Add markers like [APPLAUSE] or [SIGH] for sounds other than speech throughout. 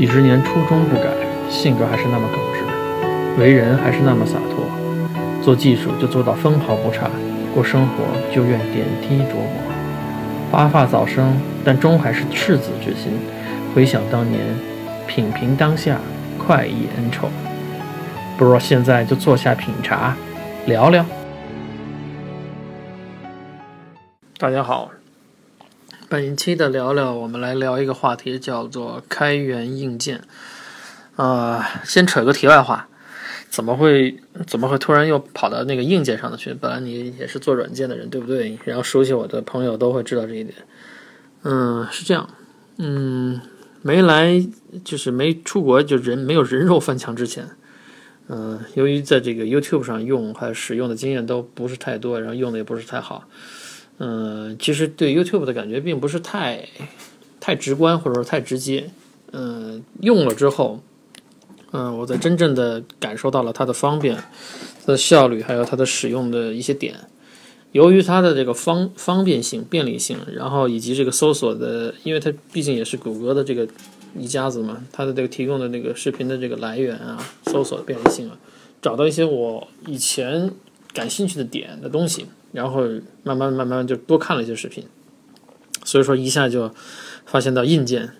几十年初衷不改，性格还是那么耿直，为人还是那么洒脱。做技术就做到分毫不差，过生活就愿点滴琢磨。发发早生，但终还是赤子之心。回想当年，品评当下，快意恩仇。不如现在就坐下品茶，聊聊。大家好，本期的聊聊，我们来聊一个话题，叫做开源硬件。呃，先扯个题外话，怎么会怎么会突然又跑到那个硬件上的去？本来你也是做软件的人，对不对？然后熟悉我的朋友都会知道这一点。嗯，是这样。嗯，没来就是没出国，就人没有人肉翻墙之前。嗯，由于在这个 YouTube 上用还使用的经验都不是太多，然后用的也不是太好。嗯，其实对 YouTube 的感觉并不是太太直观，或者说太直接。嗯，用了之后，嗯，我在真正的感受到了它的方便、它的效率，还有它的使用的一些点。由于它的这个方方便性、便利性，然后以及这个搜索的，因为它毕竟也是谷歌的这个一家子嘛，它的这个提供的那个视频的这个来源啊，搜索的便利性啊，找到一些我以前感兴趣的点的东西。然后慢慢慢慢就多看了一些视频，所以说一下就发现到硬件，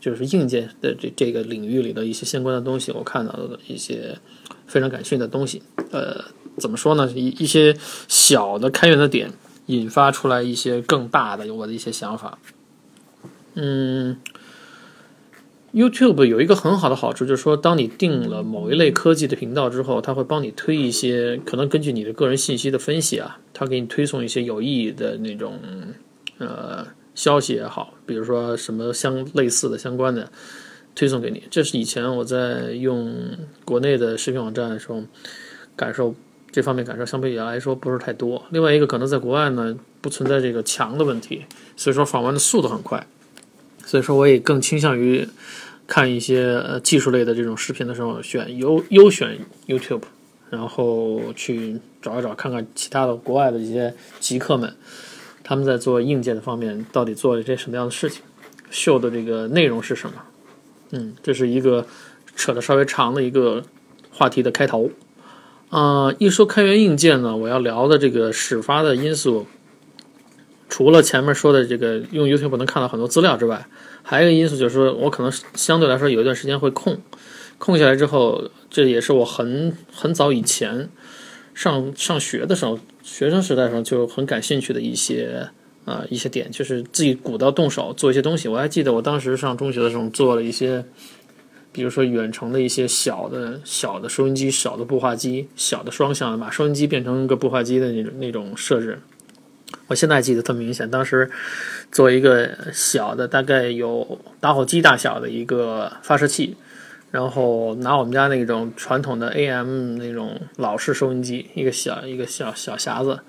就是硬件的这这个领域里的一些相关的东西，我看到的一些非常感兴趣的东西。呃，怎么说呢？一一些小的开源的点，引发出来一些更大的我的一些想法。嗯。YouTube 有一个很好的好处，就是说，当你定了某一类科技的频道之后，它会帮你推一些可能根据你的个人信息的分析啊，它给你推送一些有意义的那种呃消息也好，比如说什么相类似的相关的推送给你。这是以前我在用国内的视频网站的时候感受这方面感受相比来说不是太多。另外一个可能在国外呢不存在这个墙的问题，所以说访问的速度很快。所以说，我也更倾向于看一些呃技术类的这种视频的时候，选优优选 YouTube，然后去找一找看看其他的国外的一些极客们，他们在做硬件的方面到底做了一些什么样的事情，秀的这个内容是什么？嗯，这是一个扯的稍微长的一个话题的开头。啊，一说开源硬件呢，我要聊的这个始发的因素。除了前面说的这个用 YouTube 能看到很多资料之外，还有一个因素就是说我可能相对来说有一段时间会空，空下来之后，这也是我很很早以前上上学的时候，学生时代时候就很感兴趣的一些啊一些点，就是自己鼓捣动手做一些东西。我还记得我当时上中学的时候做了一些，比如说远程的一些小的小的收音机、小的步话机、小的双向的把收音机变成一个步话机的那种那种设置。我现在记得特明显，当时做一个小的，大概有打火机大小的一个发射器，然后拿我们家那种传统的 AM 那种老式收音机，一个小一个小小匣子，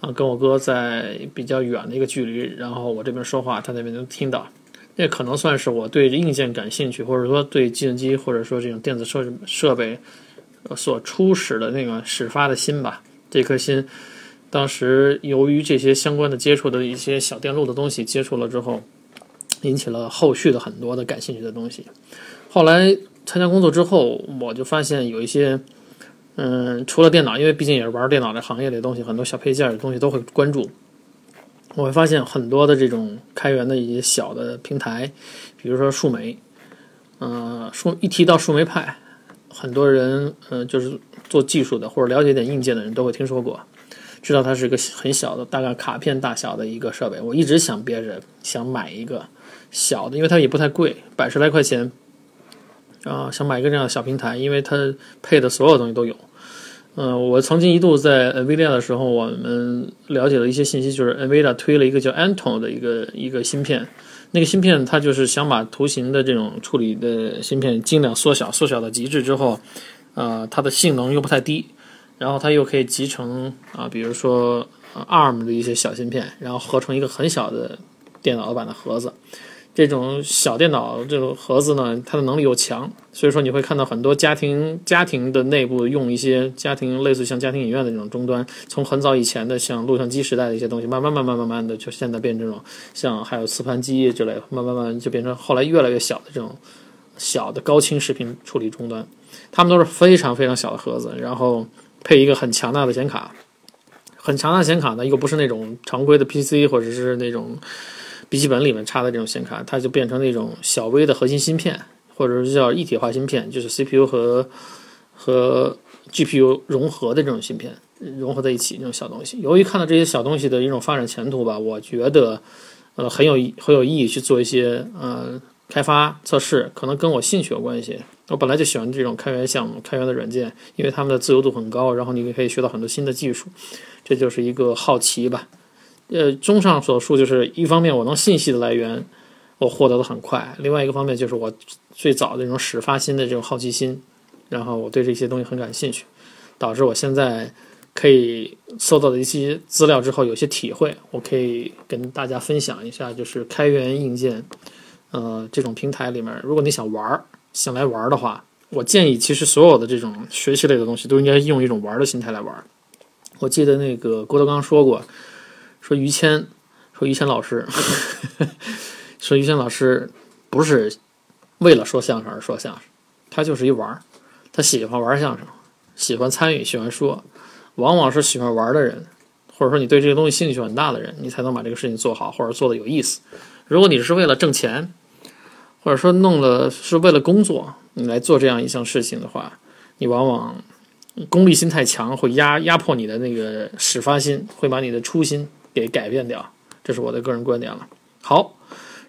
啊，跟我哥在比较远的一个距离，然后我这边说话，他那边能听到。那可能算是我对硬件感兴趣，或者说对计算机或者说这种电子设设备所初始的那个始发的心吧，这颗心。当时由于这些相关的接触的一些小电路的东西接触了之后，引起了后续的很多的感兴趣的东西。后来参加工作之后，我就发现有一些，嗯，除了电脑，因为毕竟也是玩电脑的行业的东西，很多小配件的东西都会关注。我会发现很多的这种开源的一些小的平台，比如说树莓，嗯，树一提到树莓派，很多人，嗯，就是做技术的或者了解点硬件的人都会听说过。知道它是个很小的，大概卡片大小的一个设备。我一直想憋着想买一个小的，因为它也不太贵，百十来块钱。啊，想买一个这样的小平台，因为它配的所有东西都有。嗯，我曾经一度在 NVIDIA 的时候，我们了解了一些信息，就是 NVIDIA 推了一个叫 Anton 的一个一个芯片。那个芯片它就是想把图形的这种处理的芯片尽量缩小，缩小到极致之后，呃，它的性能又不太低。然后它又可以集成啊，比如说 ARM 的一些小芯片，然后合成一个很小的电脑版的盒子。这种小电脑这种盒子呢，它的能力又强，所以说你会看到很多家庭家庭的内部用一些家庭类似像家庭影院的这种终端，从很早以前的像录像机时代的一些东西，慢慢慢慢慢慢的就现在变这种像还有磁盘机之类的，慢慢慢就变成后来越来越小的这种小的高清视频处理终端，它们都是非常非常小的盒子，然后配一个很强大的显卡。很强大的显卡呢，又不是那种常规的 PC 或者是那种笔记本里面插的这种显卡，它就变成那种小微的核心芯片，或者是叫一体化芯片，就是 CPU 和和 GPU 融合的这种芯片融合在一起那种小东西。由于看到这些小东西的一种发展前途吧，我觉得呃很有很有意义去做一些呃开发测试，可能跟我兴趣有关系。我本来就喜欢这种开源项目、开源的软件，因为他们的自由度很高，然后你也可以学到很多新的技术。这就是一个好奇吧，呃，综上所述，就是一方面我能信息的来源我获得的很快，另外一个方面就是我最早的这种始发心的这种好奇心，然后我对这些东西很感兴趣，导致我现在可以搜到的一些资料之后有些体会，我可以跟大家分享一下，就是开源硬件，呃，这种平台里面，如果你想玩儿，想来玩的话，我建议其实所有的这种学习类的东西都应该用一种玩的心态来玩。我记得那个郭德纲说过，说于谦，说于谦老师，[LAUGHS] 说于谦老师不是为了说相声而说相声，他就是一玩，他喜欢玩相声，喜欢参与，喜欢说，往往是喜欢玩的人，或者说你对这个东西兴趣很大的人，你才能把这个事情做好，或者做的有意思。如果你是为了挣钱，或者说弄了是为了工作，你来做这样一项事情的话，你往往。功利心太强，会压压迫你的那个始发心，会把你的初心给改变掉。这是我的个人观点了。好，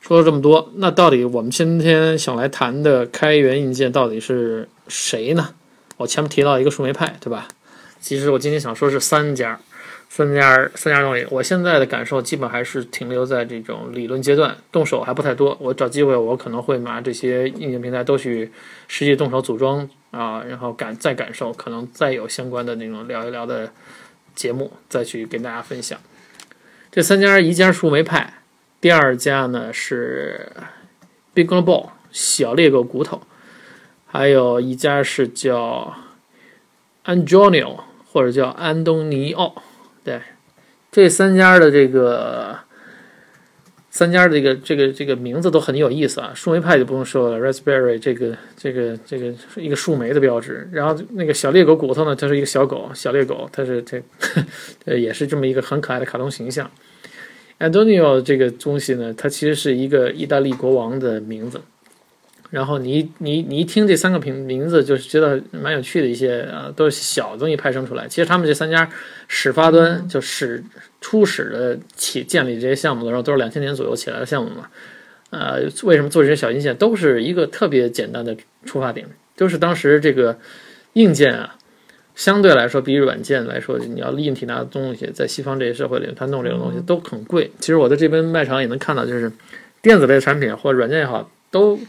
说了这么多，那到底我们今天想来谈的开源硬件到底是谁呢？我前面提到一个树莓派，对吧？其实我今天想说是三家。三家三家东西，我现在的感受基本还是停留在这种理论阶段，动手还不太多。我找机会，我可能会拿这些硬件平台都去实际动手组装啊，然后感再感受，可能再有相关的那种聊一聊的节目，再去跟大家分享。这三家，一家树莓派，第二家呢是 Big Ball 小猎狗骨头，还有一家是叫 Antonio 或者叫安东尼奥。对，这三家的这个三家的这个这个这个名字都很有意思啊。树莓派就不用说了，Raspberry 这个这个这个一个树莓的标志。然后那个小猎狗骨头呢，它是一个小狗，小猎狗，它是这 [LAUGHS] 呃也是这么一个很可爱的卡通形象。Antonio 这个东西呢，它其实是一个意大利国王的名字。然后你你你一听这三个名名字，就是觉得蛮有趣的一些啊，都是小东西派生出来。其实他们这三家始发端就始初始的起建立这些项目的时候，都是两千年左右起来的项目嘛。呃，为什么做这些小硬件，都是一个特别简单的出发点，就是当时这个硬件啊，相对来说比软件来说，你要硬体拿的东西，在西方这些社会里，他弄这种东西都很贵。其实我在这边卖场也能看到，就是电子类产品或者软件也好，都。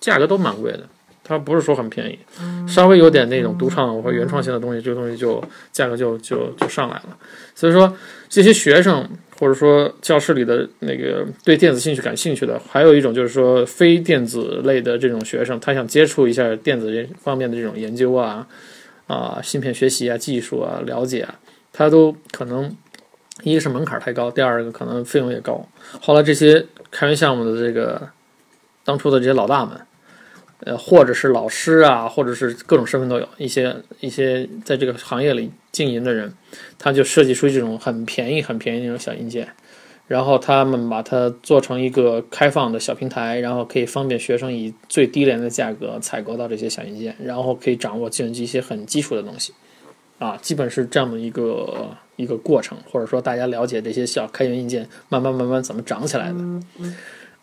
价格都蛮贵的，它不是说很便宜，稍微有点那种独创或原创性的东西，这个东西就价格就就就上来了。所以说，这些学生或者说教室里的那个对电子兴趣感兴趣的，还有一种就是说非电子类的这种学生，他想接触一下电子这方面的这种研究啊啊，芯片学习啊，技术啊，了解啊，他都可能一个是门槛太高，第二个可能费用也高。后来这些开源项目的这个当初的这些老大们。呃，或者是老师啊，或者是各种身份都有一些一些在这个行业里经营的人，他就设计出这种很便宜、很便宜那种小硬件，然后他们把它做成一个开放的小平台，然后可以方便学生以最低廉的价格采购到这些小硬件，然后可以掌握计算机一些很基础的东西，啊，基本是这样的一个一个过程，或者说大家了解这些小开源硬件慢慢慢慢怎么长起来的。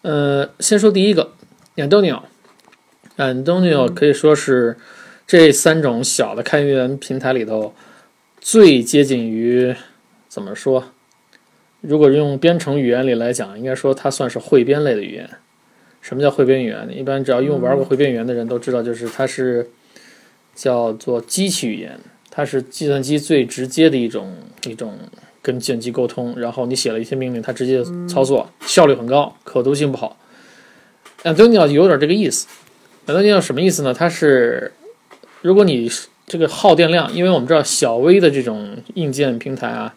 呃，先说第一个，Antonio。Antonio 可以说是这三种小的开源平台里头最接近于怎么说？如果用编程语言里来讲，应该说它算是汇编类的语言。什么叫汇编语言？一般只要用玩过汇编语言的人都知道，就是它是叫做机器语言，它是计算机最直接的一种一种跟计算机沟通。然后你写了一些命令，它直接操作，效率很高，可读性不好。Antonio 有点这个意思。那东西什么意思呢？它是，如果你这个耗电量，因为我们知道小微的这种硬件平台啊，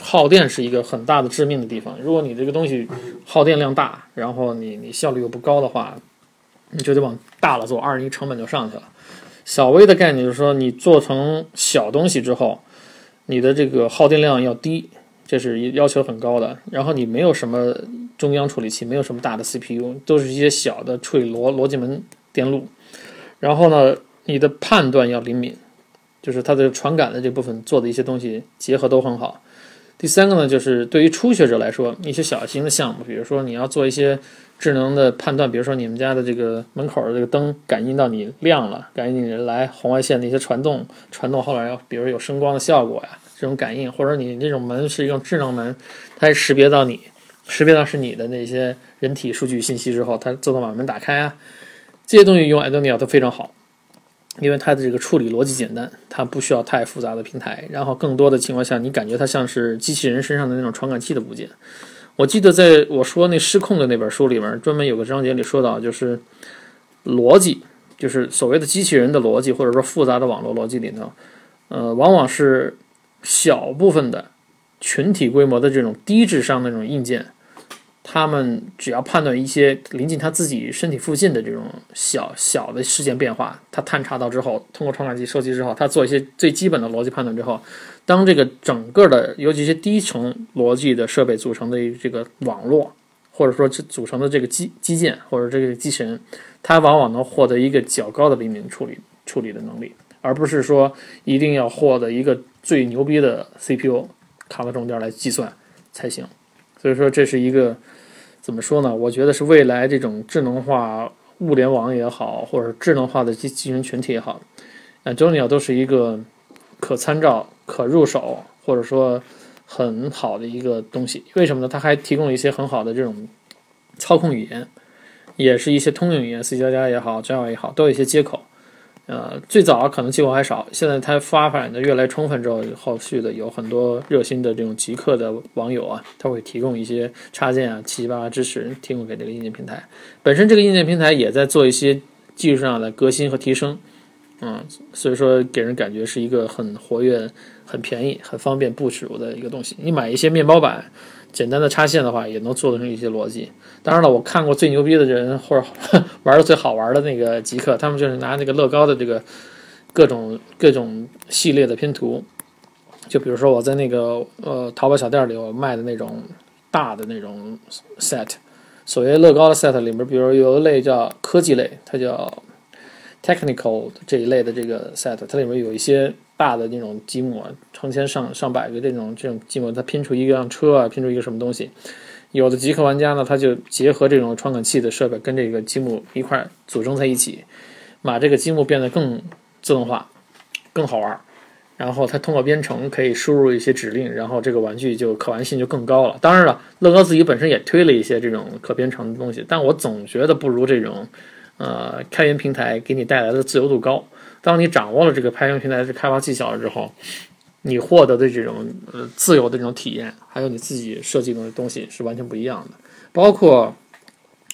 耗电是一个很大的致命的地方。如果你这个东西耗电量大，然后你你效率又不高的话，你就得往大了做，二一成本就上去了。小微的概念就是说，你做成小东西之后，你的这个耗电量要低，这是要求很高的。然后你没有什么中央处理器，没有什么大的 CPU，都是一些小的处理逻逻辑门电路。然后呢，你的判断要灵敏，就是它的传感的这部分做的一些东西结合都很好。第三个呢，就是对于初学者来说，一些小型的项目，比如说你要做一些智能的判断，比如说你们家的这个门口的这个灯感应到你亮了，感应你来红外线的一些传动，传动后来要比如有声光的效果呀，这种感应，或者你这种门是一种智能门，它识别到你，识别到是你的那些人体数据信息之后，它自动把门打开啊，这些东西用 Arduino 都非常好。因为它的这个处理逻辑简单，它不需要太复杂的平台，然后更多的情况下，你感觉它像是机器人身上的那种传感器的部件。我记得在我说那失控的那本书里面，专门有个章节里说到，就是逻辑，就是所谓的机器人的逻辑，或者说复杂的网络逻辑里头，呃，往往是小部分的群体规模的这种低智商的这种硬件。他们只要判断一些临近他自己身体附近的这种小小的事件变化，他探查到之后，通过传感器收集之后，他做一些最基本的逻辑判断之后，当这个整个的尤其一些低层逻辑的设备组成的这个网络，或者说组成的这个基基建或者这个机器人，它往往能获得一个较高的灵敏处理处理的能力，而不是说一定要获得一个最牛逼的 CPU 卡到中间来计算才行。所以说这是一个。怎么说呢？我觉得是未来这种智能化物联网也好，或者智能化的机器人群体也好，Arduino 都是一个可参照、可入手，或者说很好的一个东西。为什么呢？它还提供了一些很好的这种操控语言，也是一些通用语言，C 加加也好，Java 也好，都有一些接口。呃，最早可能机会还少，现在它发展的越来越充分之后，后续的有很多热心的这种极客的网友啊，他会提供一些插件啊、七七八八支持，提供给这个硬件平台。本身这个硬件平台也在做一些技术上的革新和提升，嗯，所以说给人感觉是一个很活跃、很便宜、很方便部署的一个东西。你买一些面包板。简单的插线的话，也能做成一些逻辑。当然了，我看过最牛逼的人或者 [LAUGHS] 玩的最好玩的那个极客，他们就是拿那个乐高的这个各种各种系列的拼图。就比如说我在那个呃淘宝小店里我卖的那种大的那种 set，所谓乐高的 set 里面，比如有一类叫科技类，它叫 technical 这一类的这个 set，它里面有一些。大的那种积木，成千上上百个这种这种积木，它拼出一辆车啊，拼出一个什么东西。有的极客玩家呢，他就结合这种传感器的设备，跟这个积木一块组装在一起，把这个积木变得更自动化、更好玩。然后它通过编程可以输入一些指令，然后这个玩具就可玩性就更高了。当然了，乐高自己本身也推了一些这种可编程的东西，但我总觉得不如这种呃开源平台给你带来的自由度高。当你掌握了这个开源平台的开发技巧了之后，你获得的这种呃自由的这种体验，还有你自己设计的东西是完全不一样的。包括，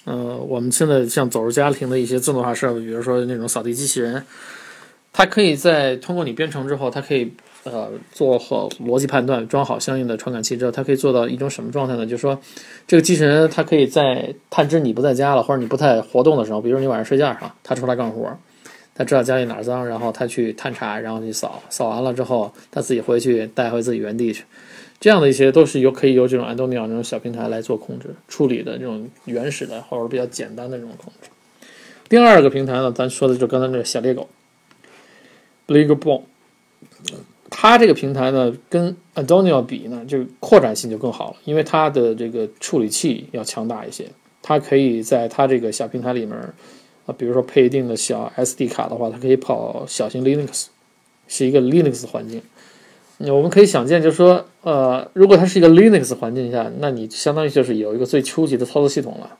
呃，我们现在像走入家庭的一些自动化设备，比如说那种扫地机器人，它可以在通过你编程之后，它可以呃做好逻辑判断，装好相应的传感器之后，它可以做到一种什么状态呢？就是说，这个机器人它可以在探知你不在家了，或者你不太活动的时候，比如你晚上睡觉上，它出来干活。他知道家里哪儿脏，然后他去探查，然后去扫，扫完了之后，他自己回去带回自己原地去。这样的一些都是由可以由这种 Arduino 这种小平台来做控制处理的这种原始的或者比较简单的这种控制。第二个平台呢，咱说的就是刚才那个小猎狗 b l i g b o n 它这个平台呢跟 Arduino 比呢，就扩展性就更好了，因为它的这个处理器要强大一些，它可以在它这个小平台里面。啊，比如说配一定的小 SD 卡的话，它可以跑小型 Linux，是一个 Linux 环境。我们可以想见，就是说，呃，如果它是一个 Linux 环境下，那你相当于就是有一个最初级的操作系统了。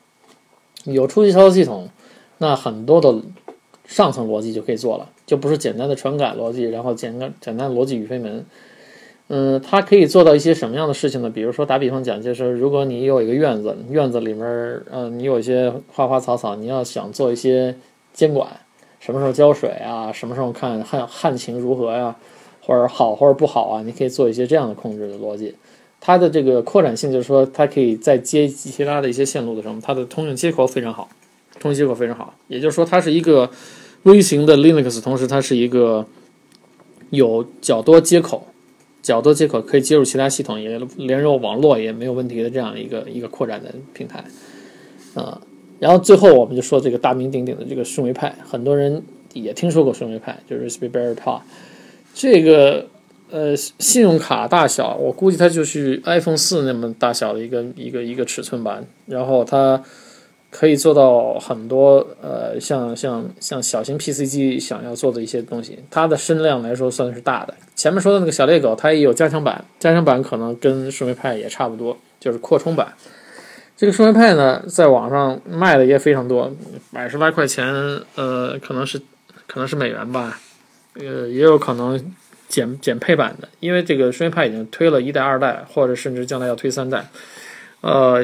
有初级操作系统，那很多的上层逻辑就可以做了，就不是简单的传感逻辑，然后简单简单逻辑与非门。嗯，它可以做到一些什么样的事情呢？比如说，打比方讲，就是如果你有一个院子，院子里面，嗯，你有一些花花草草，你要想做一些监管，什么时候浇水啊，什么时候看旱旱情如何呀，或者好或者不好啊，你可以做一些这样的控制的逻辑。它的这个扩展性就是说，它可以在接其他的一些线路的时候，它的通用接口非常好，通用接口非常好。也就是说，它是一个微型的 Linux，同时它是一个有较多接口、较多接口可以接入其他系统，也连入网络也没有问题的这样一个一个扩展的平台。啊，然后最后我们就说这个大名鼎鼎的这个顺位派，很多人也听说过顺位派，就是 Raspberry Pi 这个。呃，信用卡大小，我估计它就是 iPhone 四那么大小的一个一个一个尺寸吧。然后它可以做到很多呃，像像像小型 PC 机想要做的一些东西。它的身量来说算是大的。前面说的那个小猎狗，它也有加强版，加强版可能跟顺位派也差不多，就是扩充版。这个顺位派呢，在网上卖的也非常多，百十来块钱，呃，可能是可能是美元吧，呃，也有可能。减减配版的，因为这个顺位派已经推了一代、二代，或者甚至将来要推三代。呃，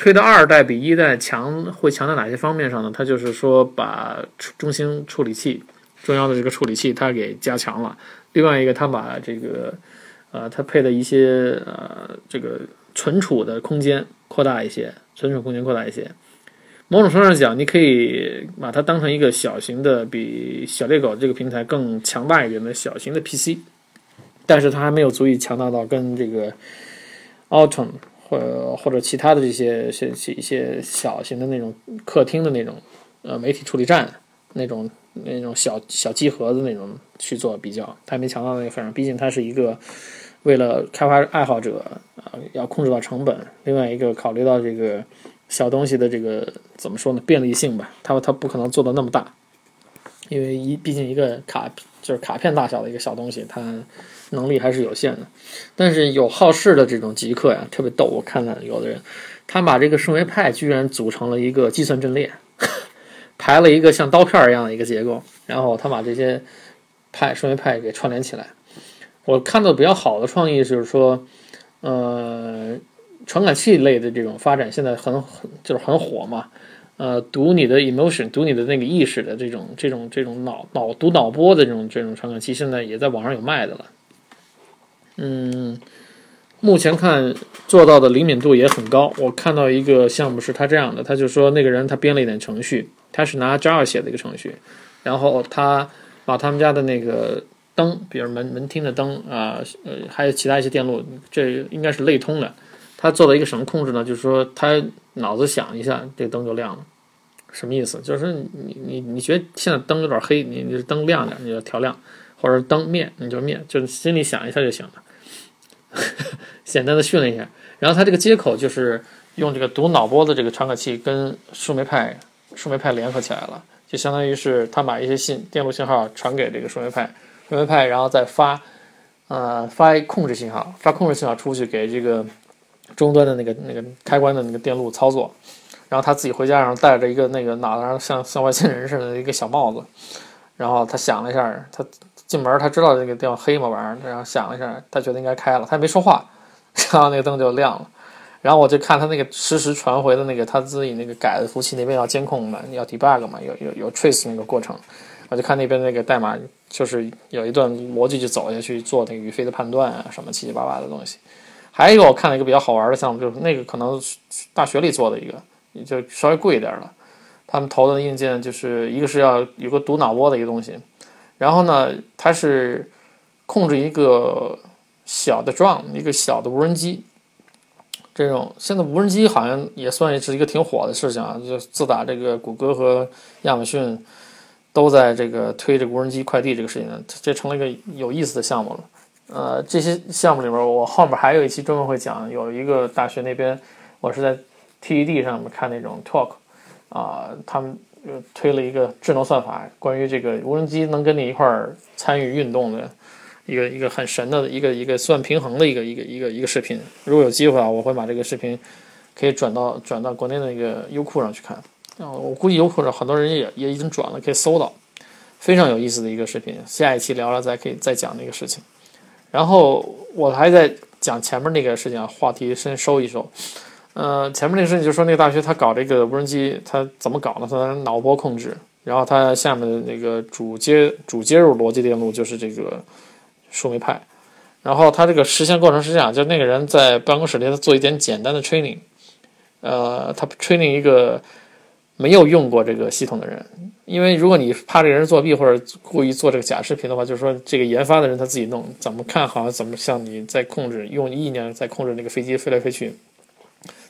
推的二代比一代强，会强在哪些方面上呢？它就是说把中心处理器、中央的这个处理器它给加强了。另外一个，它把这个呃，它配的一些呃，这个存储的空间扩大一些，存储空间扩大一些。某种程度上讲，你可以把它当成一个小型的，比小猎狗这个平台更强大一点的小型的 PC，但是它还没有足以强大到跟这个 Autumn 或或者其他的这些些一些小型的那种客厅的那种呃媒体处理站那种那种小小机盒子那种去做比较，它还没强到那个份上。毕竟它是一个为了开发爱好者啊，要控制到成本，另外一个考虑到这个。小东西的这个怎么说呢？便利性吧，它它不可能做的那么大，因为一毕竟一个卡就是卡片大小的一个小东西，它能力还是有限的。但是有好事的这种极客呀，特别逗。我看看有的人，他把这个圣维派居然组成了一个计算阵列，[LAUGHS] 排了一个像刀片一样的一个结构，然后他把这些派顺位派给串联起来。我看到比较好的创意就是说，呃。传感器类的这种发展现在很很就是很火嘛，呃，读你的 emotion，读你的那个意识的这种这种这种脑脑读脑波的这种这种传感器，现在也在网上有卖的了。嗯，目前看做到的灵敏度也很高。我看到一个项目是他这样的，他就说那个人他编了一点程序，他是拿 Java 写的一个程序，然后他把他们家的那个灯，比如门门厅的灯啊，呃，还有其他一些电路，这应该是类通的。他做了一个什么控制呢？就是说，他脑子想一下，这灯就亮了。什么意思？就是你你你觉得现在灯有点黑，你你灯亮点，你就调亮；或者灯灭，你就灭。就心里想一下就行了。[LAUGHS] 简单的训练一下。然后他这个接口就是用这个读脑波的这个传感器跟树莓派树莓派联合起来了，就相当于是他把一些信电路信号传给这个树莓派，树莓派然后再发呃发控制信号，发控制信号出去给这个。终端的那个那个开关的那个电路操作，然后他自己回家，然后戴着一个那个脑袋上像像外星人似的一个小帽子，然后他想了一下，他进门他知道这个地方黑嘛玩意儿，然后想了一下，他觉得应该开了，他也没说话，[LAUGHS] 然后那个灯就亮了，然后我就看他那个实时传回的那个他自己那个改的服务器那边要监控嘛，要 debug 嘛，有有有 trace 那个过程，我就看那边那个代码就是有一段逻辑就走下去做那个语飞的判断啊，什么七七八八的东西。还有一个我看了一个比较好玩的项目，就是那个可能大学里做的一个，就稍微贵一点了。他们投的硬件就是一个是要有个读脑波的一个东西，然后呢，它是控制一个小的 drone，一个小的无人机。这种现在无人机好像也算是一个挺火的事情啊，就自打这个谷歌和亚马逊都在这个推这个无人机快递这个事情，这成了一个有意思的项目了。呃，这些项目里面，我后面还有一期专门会讲，有一个大学那边，我是在 TED 上面看那种 talk，啊，他们推了一个智能算法，关于这个无人机能跟你一块儿参与运动的一个一个很神的一个一个算平衡的一个一个一个一个视频。如果有机会啊，我会把这个视频可以转到转到国内的那个优酷上去看。啊，我估计优酷上很多人也也已经转了，可以搜到，非常有意思的一个视频。下一期聊聊再可以再讲那个事情。然后我还在讲前面那个事情，话题先收一收。呃，前面那个事情就说，那个大学他搞这个无人机，他怎么搞呢？他脑波控制，然后他下面的那个主接主接入逻辑电路就是这个树莓派。然后他这个实现过程是这样：就那个人在办公室里他做一点简单的 training，呃，他 training 一个没有用过这个系统的人，因为如果你怕这个人作弊或者故意做这个假视频的话，就是说这个研发的人他自己弄，怎么看好像怎么像你在控制，用意念在控制那个飞机飞来飞去。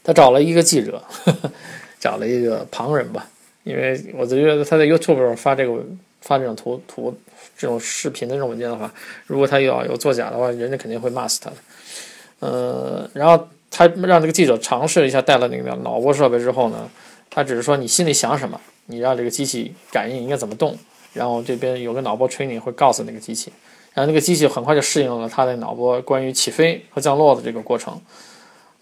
他找了一个记者，呵 [LAUGHS] 呵找了一个旁人吧，因为我就觉得他在 YouTube 上发这个发这种图图这种视频的这种文件的话，如果他要有作假的话，人家肯定会骂死他的。呃，然后他让这个记者尝试一下带了那个脑波设备之后呢，他只是说你心里想什么，你让这个机器感应应该怎么动，然后这边有个脑波 training 会告诉那个机器，然后那个机器很快就适应了他的脑波关于起飞和降落的这个过程。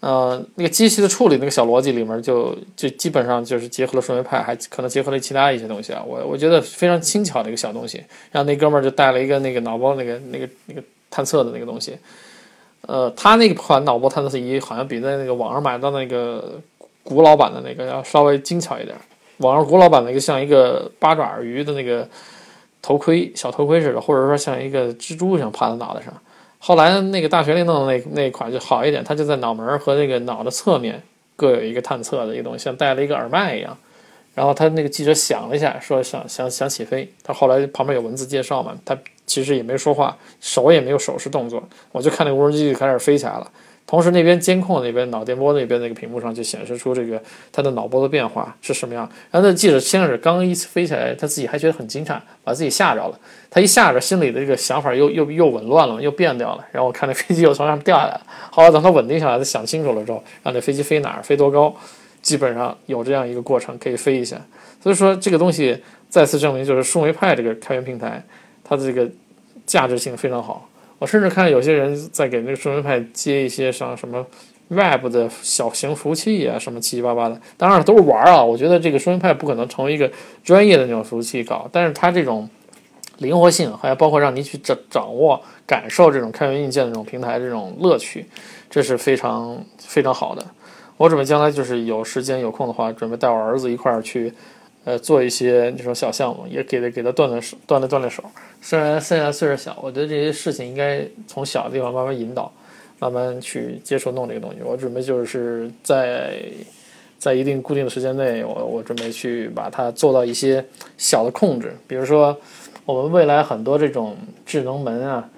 呃，那个机器的处理那个小逻辑里面就就基本上就是结合了顺位派，还可能结合了其他一些东西啊。我我觉得非常轻巧的一个小东西。然后那哥们儿就带了一个那个脑波那个那个那个探测的那个东西。呃，他那款脑波探测仪好像比在那个网上买到那个古老版的那个要稍微精巧一点。网上古老版那个像一个八爪鱼的那个头盔，小头盔似的，或者说像一个蜘蛛一样趴在脑袋上。后来那个大学里弄的那那款就好一点，它就在脑门和那个脑的侧面各有一个探测的一个东西，像戴了一个耳麦一样。然后他那个记者想了一下，说想想想起飞。他后来旁边有文字介绍嘛，他其实也没说话，手也没有手势动作，我就看那无人机就开始飞起来了。同时，那边监控那边脑电波那边那个屏幕上就显示出这个他的脑波的变化是什么样。然后那记者先是刚一飞起来，他自己还觉得很惊诧，把自己吓着了。他一吓着，心里的这个想法又又又紊乱了，又变掉了。然后我看那飞机又从上面掉下来了。后来等他稳定下来，他想清楚了之后，让这飞机飞哪儿，飞多高，基本上有这样一个过程可以飞一下。所以说这个东西再次证明，就是数维派这个开源平台，它的这个价值性非常好。我甚至看有些人在给那个数维派接一些像什么 Web 的小型服务器啊，什么七七八八的，当然都是玩啊。我觉得这个数维派不可能成为一个专业的那种服务器搞，但是它这种灵活性，还有包括让你去掌掌握、感受这种开源硬件的这种平台这种乐趣，这是非常非常好的。我准备将来就是有时间有空的话，准备带我儿子一块儿去。呃，做一些这种小项目，也给他给他锻炼手，锻炼锻炼手。虽然现在岁数小，我觉得这些事情应该从小的地方慢慢引导，慢慢去接触弄这个东西。我准备就是在在一定固定的时间内，我我准备去把它做到一些小的控制。比如说，我们未来很多这种智能门啊、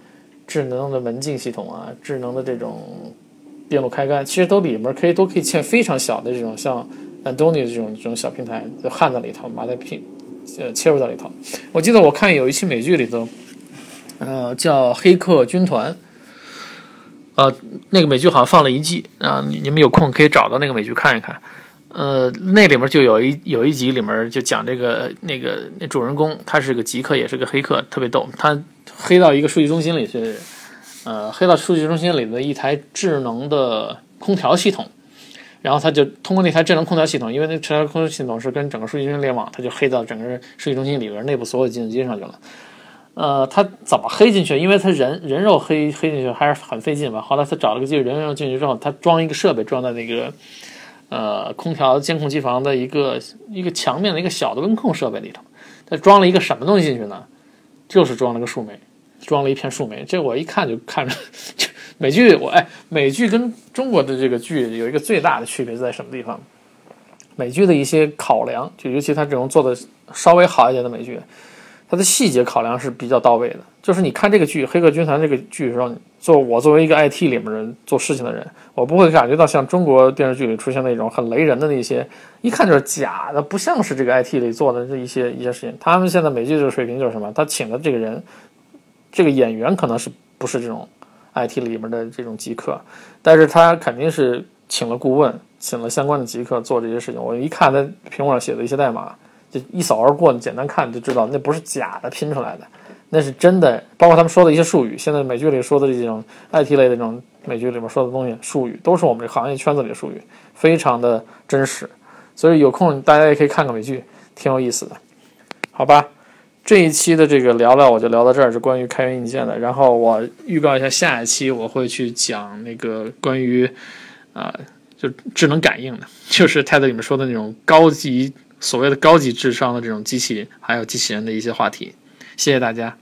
智能的门禁系统啊、智能的这种电路开关，其实都里面可以都可以嵌非常小的这种像。安东尼这种这种小平台就焊在里头，把它拼呃切入到里头。我记得我看有一期美剧里头，呃，叫《黑客军团》，呃，那个美剧好像放了一季啊，你们有空可以找到那个美剧看一看。呃，那里面就有一有一集里面就讲这个那个那主人公，他是个极客，也是个黑客，特别逗。他黑到一个数据中心里去，呃，黑到数据中心里的一台智能的空调系统。然后他就通过那台智能空调系统，因为那智能空调系统是跟整个数据中心联网，他就黑到整个数据中心里边内部所有计算机上去了。呃，他怎么黑进去？因为他人人肉黑黑进去还是很费劲吧。后来他找了个机器人肉进去之后，他装一个设备装在那个呃空调监控机房的一个一个墙面的一个小的温控设备里头。他装了一个什么东西进去呢？就是装了个树莓，装了一片树莓。这我一看就看着。[LAUGHS] 美剧我哎，美剧跟中国的这个剧有一个最大的区别在什么地方？美剧的一些考量，就尤其它这种做的稍微好一点的美剧，它的细节考量是比较到位的。就是你看这个剧《黑客军团》这个剧的时候，做我作为一个 IT 里面人做事情的人，我不会感觉到像中国电视剧里出现那种很雷人的那些，一看就是假的，不像是这个 IT 里做的这一些一些事情。他们现在美剧的水平就是什么？他请的这个人，这个演员可能是不是这种？IT 里面的这种极客，但是他肯定是请了顾问，请了相关的极客做这些事情。我一看他屏幕上写的一些代码，就一扫而过，你简单看就知道那不是假的拼出来的，那是真的。包括他们说的一些术语，现在美剧里说的这种 IT 类的这种美剧里面说的东西，术语都是我们这行业圈子里的术语，非常的真实。所以有空大家也可以看看美剧，挺有意思的，好吧？这一期的这个聊聊，我就聊到这儿，是关于开源硬件的。然后我预告一下，下一期我会去讲那个关于啊，就智能感应的，[LAUGHS] 就是 TED 里面说的那种高级所谓的高级智商的这种机器，还有机器人的一些话题。谢谢大家。